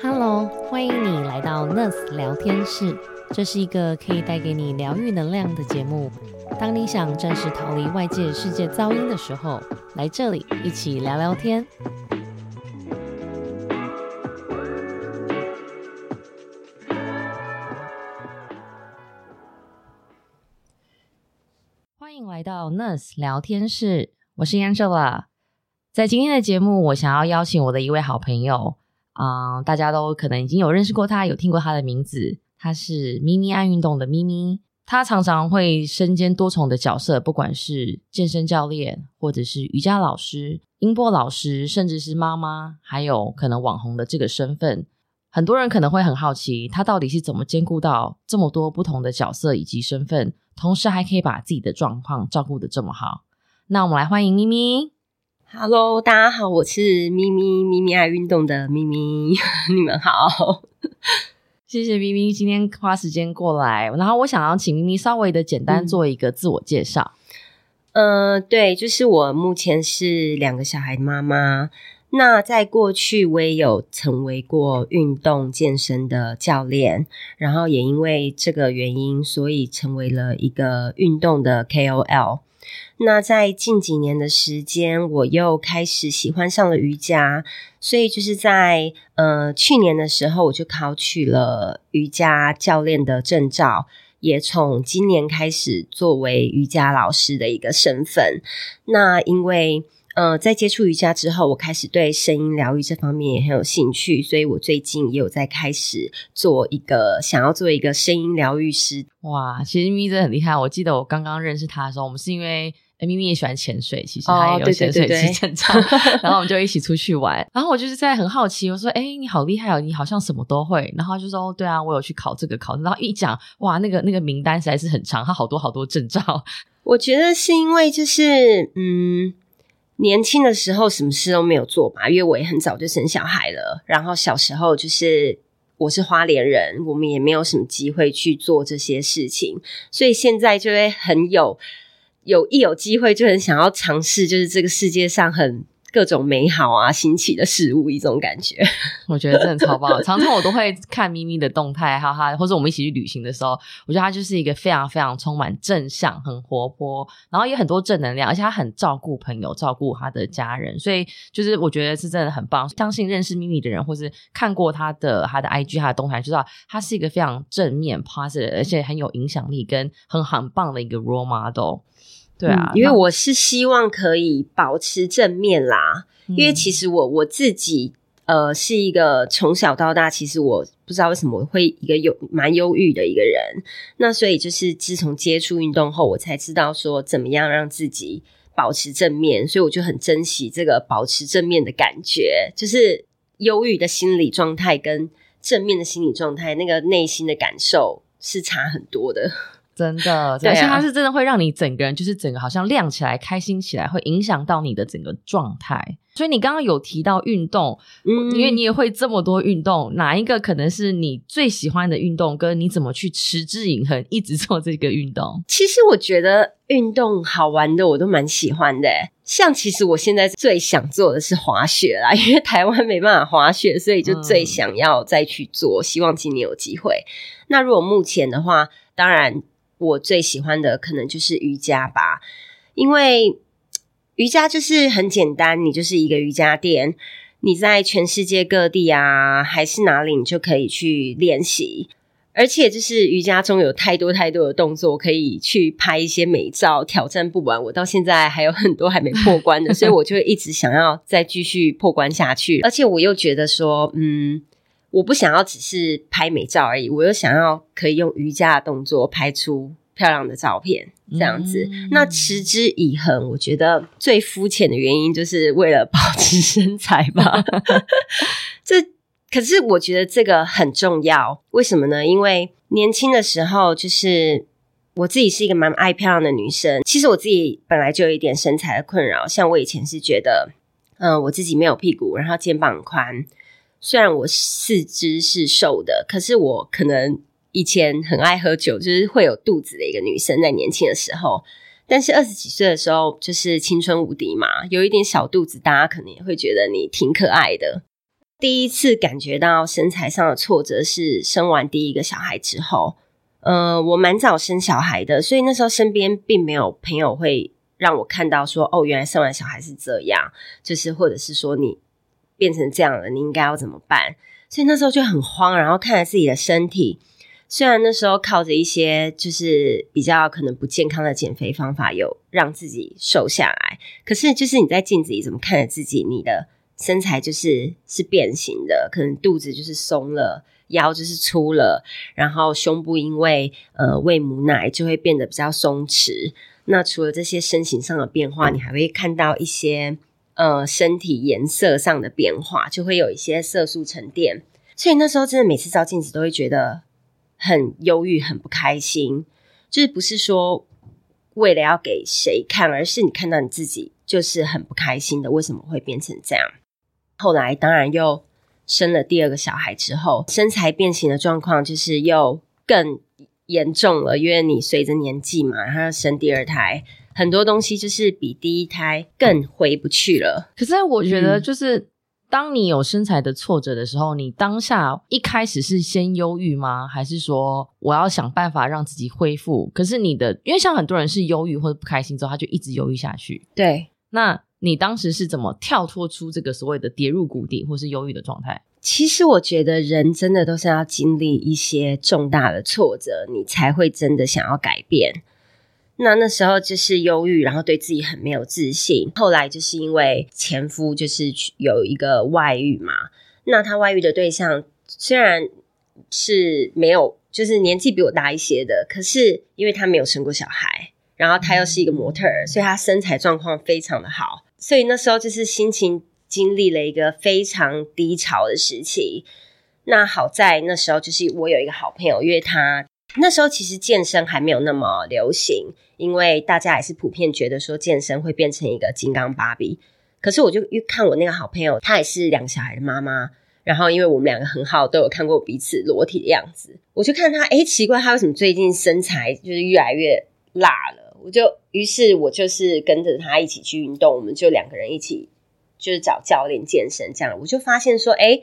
Hello，欢迎你来到 Nurse 聊天室，这是一个可以带给你疗愈能量的节目。当你想暂时逃离外界世界噪音的时候，来这里一起聊聊天。欢迎来到 Nurse 聊天室，我是 Angela。在今天的节目，我想要邀请我的一位好朋友。啊，大家都可能已经有认识过他，有听过他的名字。他是咪咪爱运动的咪咪，他常常会身兼多重的角色，不管是健身教练，或者是瑜伽老师、音波老师，甚至是妈妈，还有可能网红的这个身份。很多人可能会很好奇，他到底是怎么兼顾到这么多不同的角色以及身份，同时还可以把自己的状况照顾的这么好。那我们来欢迎咪咪。Hello，大家好，我是咪咪咪咪爱运动的咪咪，你们好，谢谢咪咪今天花时间过来，然后我想要请咪咪稍微的简单做一个自我介绍。呃，对，就是我目前是两个小孩的妈妈，那在过去我也有成为过运动健身的教练，然后也因为这个原因，所以成为了一个运动的 KOL。那在近几年的时间，我又开始喜欢上了瑜伽，所以就是在呃去年的时候，我就考取了瑜伽教练的证照，也从今年开始作为瑜伽老师的一个身份。那因为呃在接触瑜伽之后，我开始对声音疗愈这方面也很有兴趣，所以我最近也有在开始做一个想要做一个声音疗愈师。哇，其实咪咪真的很厉害。我记得我刚刚认识他的时候，我们是因为。咪咪也喜欢潜水，其实他也有潜水师证照，然后我们就一起出去玩。然后我就是在很好奇，我说：“哎，你好厉害哦，你好像什么都会。”然后就说：“哦，对啊，我有去考这个考。”然后一讲，哇，那个那个名单实在是很长，他好多好多证照。我觉得是因为就是嗯，年轻的时候什么事都没有做吧，因为我也很早就生小孩了。然后小时候就是我是花莲人，我们也没有什么机会去做这些事情，所以现在就会很有。有一有机会就很想要尝试，就是这个世界上很各种美好啊、新奇的事物，一种感觉。我觉得真的超棒。常常我都会看咪咪的动态，哈哈，或者我们一起去旅行的时候，我觉得他就是一个非常非常充满正向、很活泼，然后也很多正能量，而且他很照顾朋友、照顾他的家人，所以就是我觉得是真的很棒。相信认识咪咪的人，或是看过他的他的 IG、他的动态，就知道他是一个非常正面、positive，而且很有影响力跟很很棒的一个 role model。对啊，因为我是希望可以保持正面啦。因为其实我我自己呃是一个从小到大，其实我不知道为什么会一个有蛮忧郁的一个人。那所以就是自从接触运动后，我才知道说怎么样让自己保持正面。所以我就很珍惜这个保持正面的感觉，就是忧郁的心理状态跟正面的心理状态，那个内心的感受是差很多的。真的，而且它是真的会让你整个人就是整个好像亮起来、开心起来，会影响到你的整个状态。所以你刚刚有提到运动，嗯，因为你也会这么多运动，哪一个可能是你最喜欢的运动？跟你怎么去持之以恒一直做这个运动？其实我觉得运动好玩的，我都蛮喜欢的。像其实我现在最想做的是滑雪啦，因为台湾没办法滑雪，所以就最想要再去做。希望今年有机会。那如果目前的话，当然。我最喜欢的可能就是瑜伽吧，因为瑜伽就是很简单，你就是一个瑜伽垫，你在全世界各地啊，还是哪里，你就可以去练习。而且就是瑜伽中有太多太多的动作，可以去拍一些美照，挑战不完。我到现在还有很多还没破关的，所以我就一直想要再继续破关下去。而且我又觉得说，嗯。我不想要只是拍美照而已，我又想要可以用瑜伽的动作拍出漂亮的照片，这样子。那持之以恒，我觉得最肤浅的原因就是为了保持身材吧。这可是我觉得这个很重要，为什么呢？因为年轻的时候，就是我自己是一个蛮爱漂亮的女生。其实我自己本来就有一点身材的困扰，像我以前是觉得，嗯，我自己没有屁股，然后肩膀宽。虽然我四肢是瘦的，可是我可能以前很爱喝酒，就是会有肚子的一个女生，在年轻的时候。但是二十几岁的时候，就是青春无敌嘛，有一点小肚子，大家可能也会觉得你挺可爱的。第一次感觉到身材上的挫折是生完第一个小孩之后。呃，我蛮早生小孩的，所以那时候身边并没有朋友会让我看到说，哦，原来生完小孩是这样，就是或者是说你变成这样了，你应该要怎么办？所以那时候就很慌，然后看着自己的身体，虽然那时候靠着一些就是比较可能不健康的减肥方法，有让自己瘦下来，可是就是你在镜子里怎么看着自己，你的身材就是是变形的，可能肚子就是松了。腰就是粗了，然后胸部因为呃喂母奶就会变得比较松弛。那除了这些身形上的变化，你还会看到一些呃身体颜色上的变化，就会有一些色素沉淀。所以那时候真的每次照镜子都会觉得很忧郁、很不开心。就是不是说为了要给谁看，而是你看到你自己就是很不开心的，为什么会变成这样？后来当然又。生了第二个小孩之后，身材变形的状况就是又更严重了，因为你随着年纪嘛，然后要生第二胎，很多东西就是比第一胎更回不去了。可是我觉得，就是当你有身材的挫折的时候，你当下一开始是先忧郁吗？还是说我要想办法让自己恢复？可是你的，因为像很多人是忧郁或者不开心之后，他就一直忧郁下去。对，那。你当时是怎么跳脱出这个所谓的跌入谷底或是忧郁的状态？其实我觉得人真的都是要经历一些重大的挫折，你才会真的想要改变。那那时候就是忧郁，然后对自己很没有自信。后来就是因为前夫就是有一个外遇嘛，那他外遇的对象虽然是没有，就是年纪比我大一些的，可是因为他没有生过小孩，然后他又是一个模特儿，所以他身材状况非常的好。所以那时候就是心情经历了一个非常低潮的时期。那好在那时候就是我有一个好朋友，因为他那时候其实健身还没有那么流行，因为大家也是普遍觉得说健身会变成一个金刚芭比。可是我就又看我那个好朋友，她也是两个小孩的妈妈，然后因为我们两个很好，都有看过彼此裸体的样子，我就看她，哎，奇怪，她为什么最近身材就是越来越辣了？我就于是，我就是跟着她一起去运动，我们就两个人一起就是找教练健身，这样我就发现说，哎，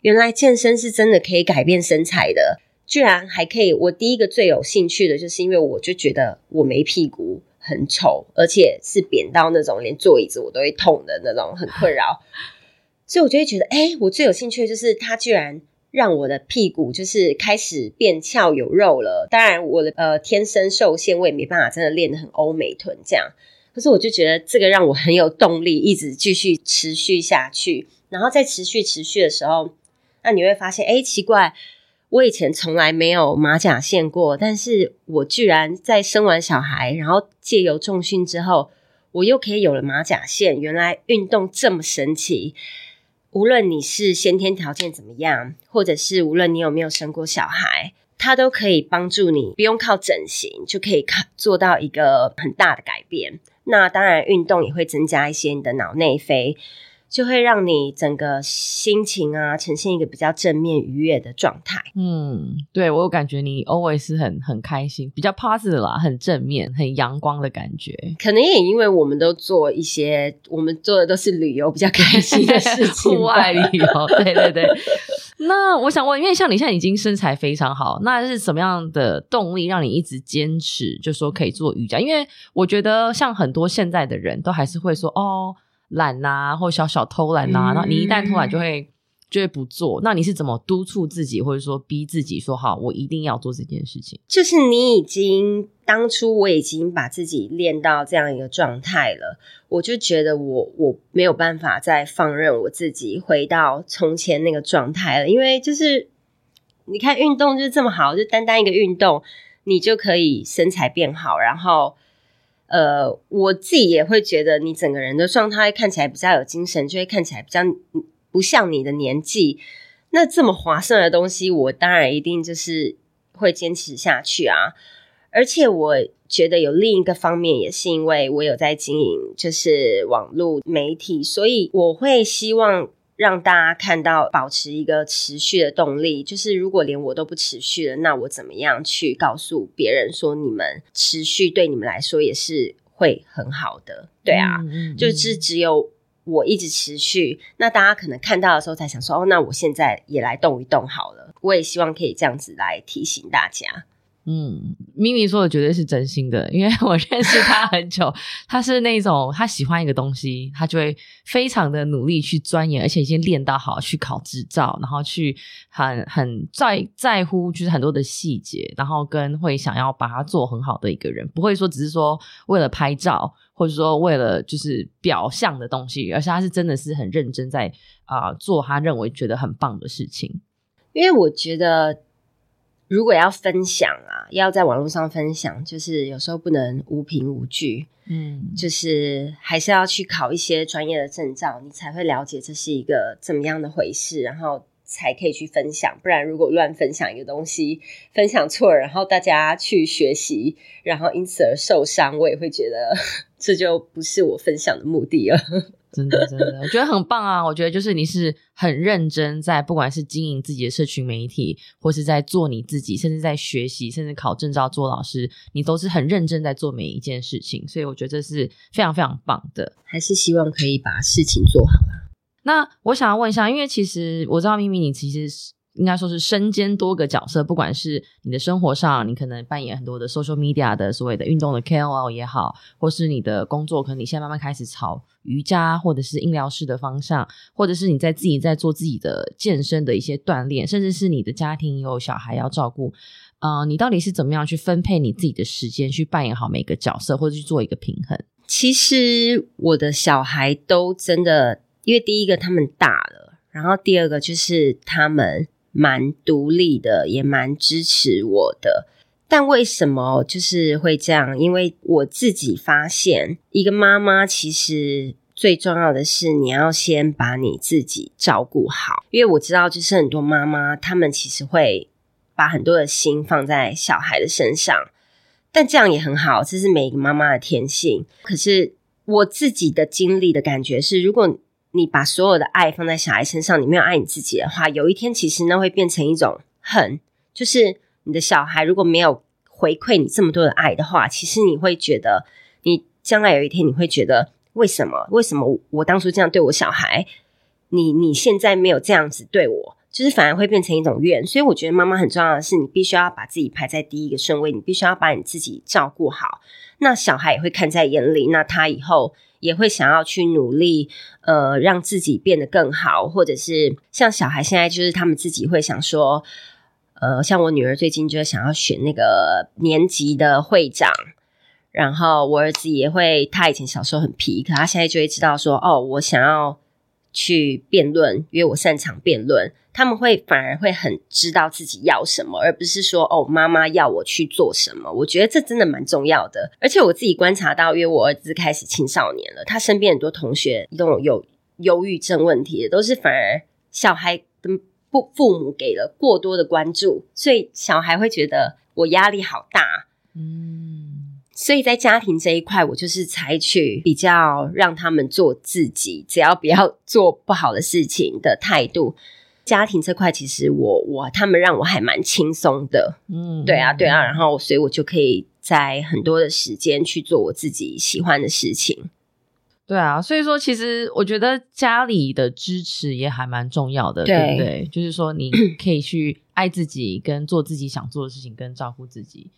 原来健身是真的可以改变身材的，居然还可以。我第一个最有兴趣的就是因为我就觉得我没屁股很丑，而且是扁到那种连坐椅子我都会痛的那种，很困扰，所以我就会觉得，哎，我最有兴趣的就是他居然。让我的屁股就是开始变翘有肉了。当然，我的呃天生受限，我也没办法真的练得很欧美臀这样。可是我就觉得这个让我很有动力，一直继续持续下去。然后在持续持续的时候，那你会发现，哎，奇怪，我以前从来没有马甲线过，但是我居然在生完小孩，然后借由重训之后，我又可以有了马甲线。原来运动这么神奇。无论你是先天条件怎么样，或者是无论你有没有生过小孩，它都可以帮助你，不用靠整形就可以看做到一个很大的改变。那当然，运动也会增加一些你的脑内啡。就会让你整个心情啊呈现一个比较正面愉悦的状态。嗯，对我有感觉你 always 很很开心，比较 positive 啦，很正面、很阳光的感觉。可能也因为我们都做一些，我们做的都是旅游比较开心的事情，户外旅游。对对对。那我想问，因为像你现在已经身材非常好，那是什么样的动力让你一直坚持，就说可以做瑜伽？因为我觉得像很多现在的人都还是会说哦。懒呐，或小小偷懒呐，那你一旦偷懒就会就会不做。那你是怎么督促自己，或者说逼自己说好，我一定要做这件事情？就是你已经当初我已经把自己练到这样一个状态了，我就觉得我我没有办法再放任我自己回到从前那个状态了。因为就是你看运动就是这么好，就单单一个运动，你就可以身材变好，然后。呃，我自己也会觉得你整个人的状态看起来比较有精神，就会看起来比较不像你的年纪。那这么划算的东西，我当然一定就是会坚持下去啊！而且我觉得有另一个方面，也是因为我有在经营就是网络媒体，所以我会希望。让大家看到，保持一个持续的动力。就是如果连我都不持续了，那我怎么样去告诉别人说，你们持续对你们来说也是会很好的？对啊，就是只有我一直持续，那大家可能看到的时候才想说，哦，那我现在也来动一动好了。我也希望可以这样子来提醒大家。嗯，咪咪说的绝对是真心的，因为我认识他很久，他是那种他喜欢一个东西，他就会非常的努力去钻研，而且已经练到好去考执照，然后去很很在在乎就是很多的细节，然后跟会想要把它做很好的一个人，不会说只是说为了拍照，或者说为了就是表象的东西，而是他是真的是很认真在啊做他认为觉得很棒的事情，因为我觉得。如果要分享啊，要在网络上分享，就是有时候不能无凭无据，嗯，就是还是要去考一些专业的证照，你才会了解这是一个怎么样的回事，然后才可以去分享。不然如果乱分享一个东西，分享错了，然后大家去学习，然后因此而受伤，我也会觉得 这就不是我分享的目的了。真的，真的，我觉得很棒啊！我觉得就是你是很认真在，不管是经营自己的社群媒体，或是在做你自己，甚至在学习，甚至考证照做老师，你都是很认真在做每一件事情。所以我觉得这是非常非常棒的。还是希望可以把事情做好。那我想要问一下，因为其实我知道咪咪，你其实是。应该说是身兼多个角色，不管是你的生活上，你可能扮演很多的 social media 的所谓的运动的 KOL 也好，或是你的工作，可能你现在慢慢开始朝瑜伽或者是医疗师的方向，或者是你在自己在做自己的健身的一些锻炼，甚至是你的家庭有小孩要照顾，呃，你到底是怎么样去分配你自己的时间，去扮演好每个角色，或者去做一个平衡？其实我的小孩都真的，因为第一个他们大了，然后第二个就是他们。蛮独立的，也蛮支持我的。但为什么就是会这样？因为我自己发现，一个妈妈其实最重要的是你要先把你自己照顾好。因为我知道，就是很多妈妈她们其实会把很多的心放在小孩的身上，但这样也很好，这是每一个妈妈的天性。可是我自己的经历的感觉是，如果你把所有的爱放在小孩身上，你没有爱你自己的话，有一天其实那会变成一种恨。就是你的小孩如果没有回馈你这么多的爱的话，其实你会觉得，你将来有一天你会觉得，为什么？为什么我当初这样对我小孩，你你现在没有这样子对我，就是反而会变成一种怨。所以我觉得妈妈很重要的是，你必须要把自己排在第一个顺位，你必须要把你自己照顾好，那小孩也会看在眼里，那他以后。也会想要去努力，呃，让自己变得更好，或者是像小孩现在就是他们自己会想说，呃，像我女儿最近就想要选那个年级的会长，然后我儿子也会，他以前小时候很皮，可他现在就会知道说，哦，我想要去辩论，因为我擅长辩论。他们会反而会很知道自己要什么，而不是说哦，妈妈要我去做什么。我觉得这真的蛮重要的。而且我自己观察到，因为我儿子开始青少年了，他身边很多同学都有有忧郁症问题，都是反而小孩的父父母给了过多的关注，所以小孩会觉得我压力好大。嗯，所以在家庭这一块，我就是采取比较让他们做自己，只要不要做不好的事情的态度。家庭这块，其实我我他们让我还蛮轻松的，嗯，对啊，对啊，然后所以我就可以在很多的时间去做我自己喜欢的事情，对啊，所以说其实我觉得家里的支持也还蛮重要的，对不对？就是说你可以去爱自己，跟做自己想做的事情，跟照顾自己。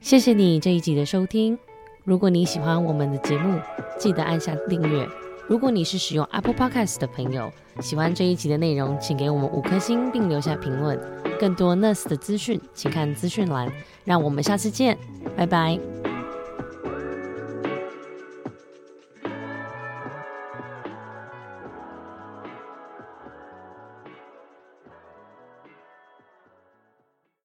谢谢你这一集的收听，如果你喜欢我们的节目，记得按下订阅。如果你是使用 Apple Podcast 的朋友，喜欢这一集的内容，请给我们五颗星并留下评论。更多 Nurse 的资讯，请看资讯栏。让我们下次见，拜拜。